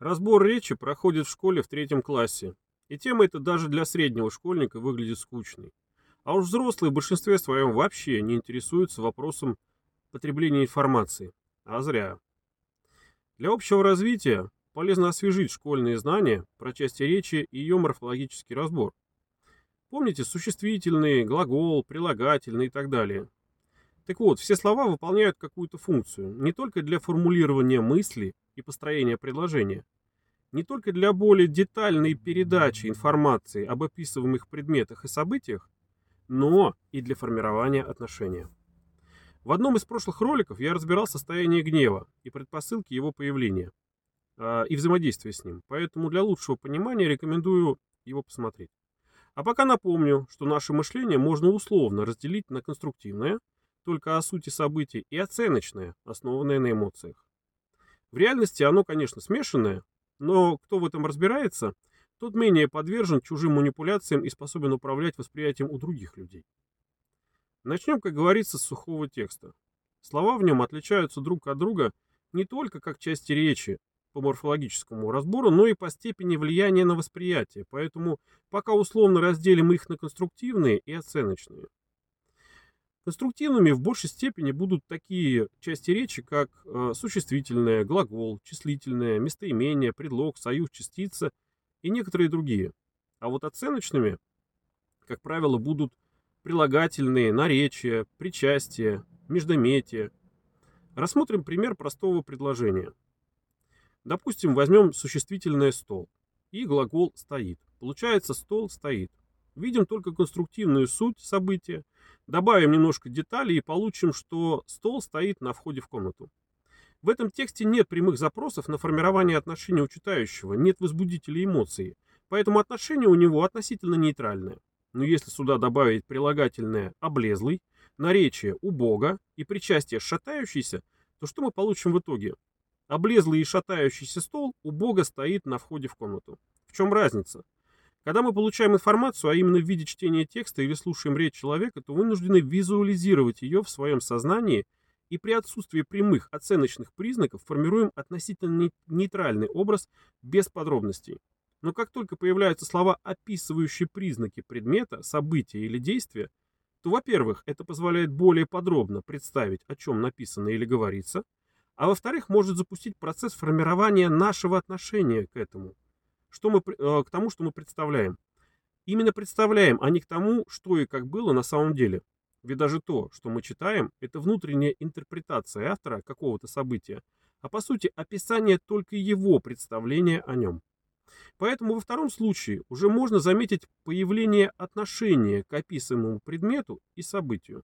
Разбор речи проходит в школе в третьем классе, и тема эта даже для среднего школьника выглядит скучной. А уж взрослые в большинстве своем вообще не интересуются вопросом потребления информации. А зря. Для общего развития полезно освежить школьные знания про части речи и ее морфологический разбор. Помните существительные, глагол, прилагательные и так далее. Так вот, все слова выполняют какую-то функцию, не только для формулирования мысли и построения предложения, не только для более детальной передачи информации об описываемых предметах и событиях, но и для формирования отношения. В одном из прошлых роликов я разбирал состояние гнева и предпосылки его появления э, и взаимодействия с ним, поэтому для лучшего понимания рекомендую его посмотреть. А пока напомню, что наше мышление можно условно разделить на конструктивное, только о сути событий, и оценочное, основанное на эмоциях. В реальности оно, конечно, смешанное, но кто в этом разбирается, тот менее подвержен чужим манипуляциям и способен управлять восприятием у других людей. Начнем, как говорится, с сухого текста. Слова в нем отличаются друг от друга не только как части речи по морфологическому разбору, но и по степени влияния на восприятие, поэтому пока условно разделим их на конструктивные и оценочные. Конструктивными в большей степени будут такие части речи, как э, существительное, глагол, числительное, местоимение, предлог, союз, частица и некоторые другие. А вот оценочными, как правило, будут прилагательные, наречия, причастие, междометие. Рассмотрим пример простого предложения. Допустим, возьмем существительное «стол» и глагол «стоит». Получается «стол стоит». Видим только конструктивную суть события, Добавим немножко деталей и получим, что стол стоит на входе в комнату. В этом тексте нет прямых запросов на формирование отношения у читающего, нет возбудителей эмоций, поэтому отношение у него относительно нейтральное. Но если сюда добавить прилагательное «облезлый», наречие «убого» и причастие «шатающийся», то что мы получим в итоге? Облезлый и шатающийся стол убого стоит на входе в комнату. В чем разница? Когда мы получаем информацию, а именно в виде чтения текста или слушаем речь человека, то вынуждены визуализировать ее в своем сознании и при отсутствии прямых оценочных признаков формируем относительно нейтральный образ без подробностей. Но как только появляются слова, описывающие признаки предмета, события или действия, то, во-первых, это позволяет более подробно представить, о чем написано или говорится, а во-вторых, может запустить процесс формирования нашего отношения к этому – что мы, э, к тому, что мы представляем. Именно представляем, а не к тому, что и как было на самом деле. Ведь даже то, что мы читаем, это внутренняя интерпретация автора какого-то события, а по сути описание только его представления о нем. Поэтому во втором случае уже можно заметить появление отношения к описываемому предмету и событию.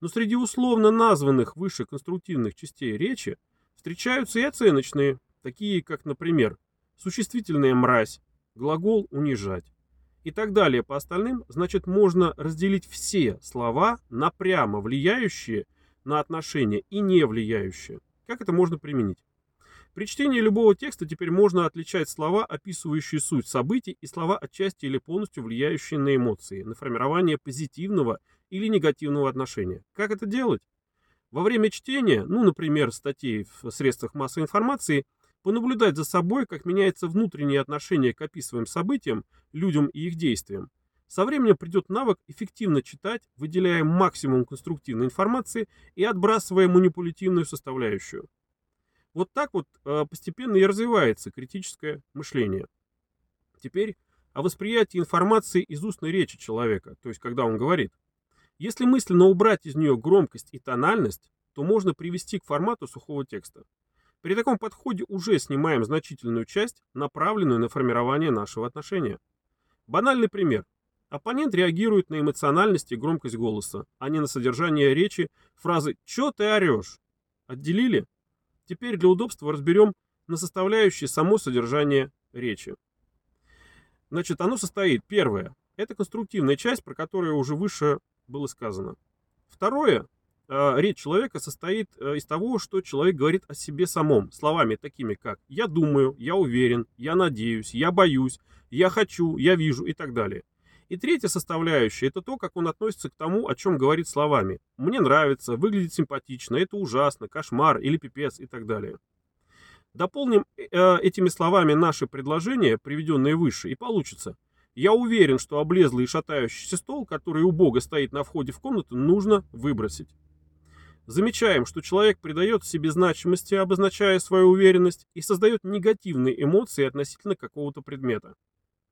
Но среди условно названных выше конструктивных частей речи встречаются и оценочные, такие как, например, существительное «мразь», глагол «унижать» и так далее по остальным, значит можно разделить все слова на прямо влияющие на отношения и не влияющие. Как это можно применить? При чтении любого текста теперь можно отличать слова, описывающие суть событий, и слова отчасти или полностью влияющие на эмоции, на формирование позитивного или негативного отношения. Как это делать? Во время чтения, ну, например, статей в средствах массовой информации – понаблюдать за собой, как меняется внутреннее отношение к описываемым событиям, людям и их действиям. Со временем придет навык эффективно читать, выделяя максимум конструктивной информации и отбрасывая манипулятивную составляющую. Вот так вот э, постепенно и развивается критическое мышление. Теперь о восприятии информации из устной речи человека, то есть когда он говорит. Если мысленно убрать из нее громкость и тональность, то можно привести к формату сухого текста. При таком подходе уже снимаем значительную часть, направленную на формирование нашего отношения. Банальный пример. Оппонент реагирует на эмоциональность и громкость голоса, а не на содержание речи фразы «Чё ты орешь?». Отделили? Теперь для удобства разберем на составляющие само содержание речи. Значит, оно состоит, первое, это конструктивная часть, про которую уже выше было сказано. Второе, речь человека состоит э, из того, что человек говорит о себе самом, словами такими как «я думаю», «я уверен», «я надеюсь», «я боюсь», «я хочу», «я вижу» и так далее. И третья составляющая – это то, как он относится к тому, о чем говорит словами. «Мне нравится», «выглядит симпатично», «это ужасно», «кошмар» или «пипец» и так далее. Дополним э, этими словами наши предложения, приведенные выше, и получится. Я уверен, что облезлый и шатающийся стол, который у Бога стоит на входе в комнату, нужно выбросить. Замечаем, что человек придает себе значимости, обозначая свою уверенность, и создает негативные эмоции относительно какого-то предмета.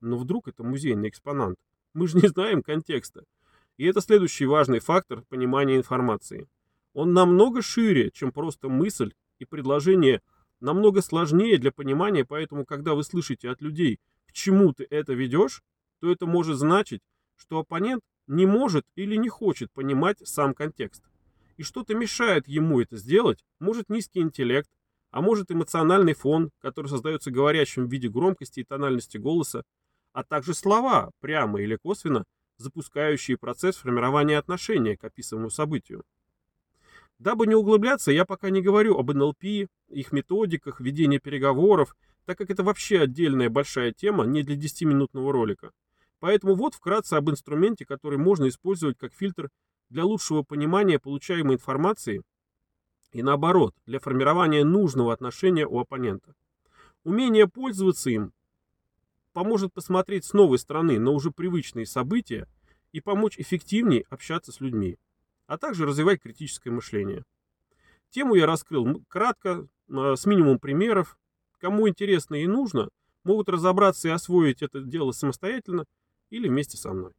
Но вдруг это музейный экспонат? Мы же не знаем контекста. И это следующий важный фактор понимания информации. Он намного шире, чем просто мысль и предложение, намного сложнее для понимания, поэтому, когда вы слышите от людей, к чему ты это ведешь, то это может значить, что оппонент не может или не хочет понимать сам контекст. И что-то мешает ему это сделать, может низкий интеллект, а может эмоциональный фон, который создается говорящим в виде громкости и тональности голоса, а также слова, прямо или косвенно, запускающие процесс формирования отношения к описанному событию. Дабы не углубляться, я пока не говорю об НЛП, их методиках, ведения переговоров, так как это вообще отдельная большая тема, не для 10-минутного ролика. Поэтому вот вкратце об инструменте, который можно использовать как фильтр для лучшего понимания получаемой информации и наоборот, для формирования нужного отношения у оппонента. Умение пользоваться им поможет посмотреть с новой стороны на уже привычные события и помочь эффективнее общаться с людьми, а также развивать критическое мышление. Тему я раскрыл кратко, а, с минимум примеров. Кому интересно и нужно, могут разобраться и освоить это дело самостоятельно или вместе со мной.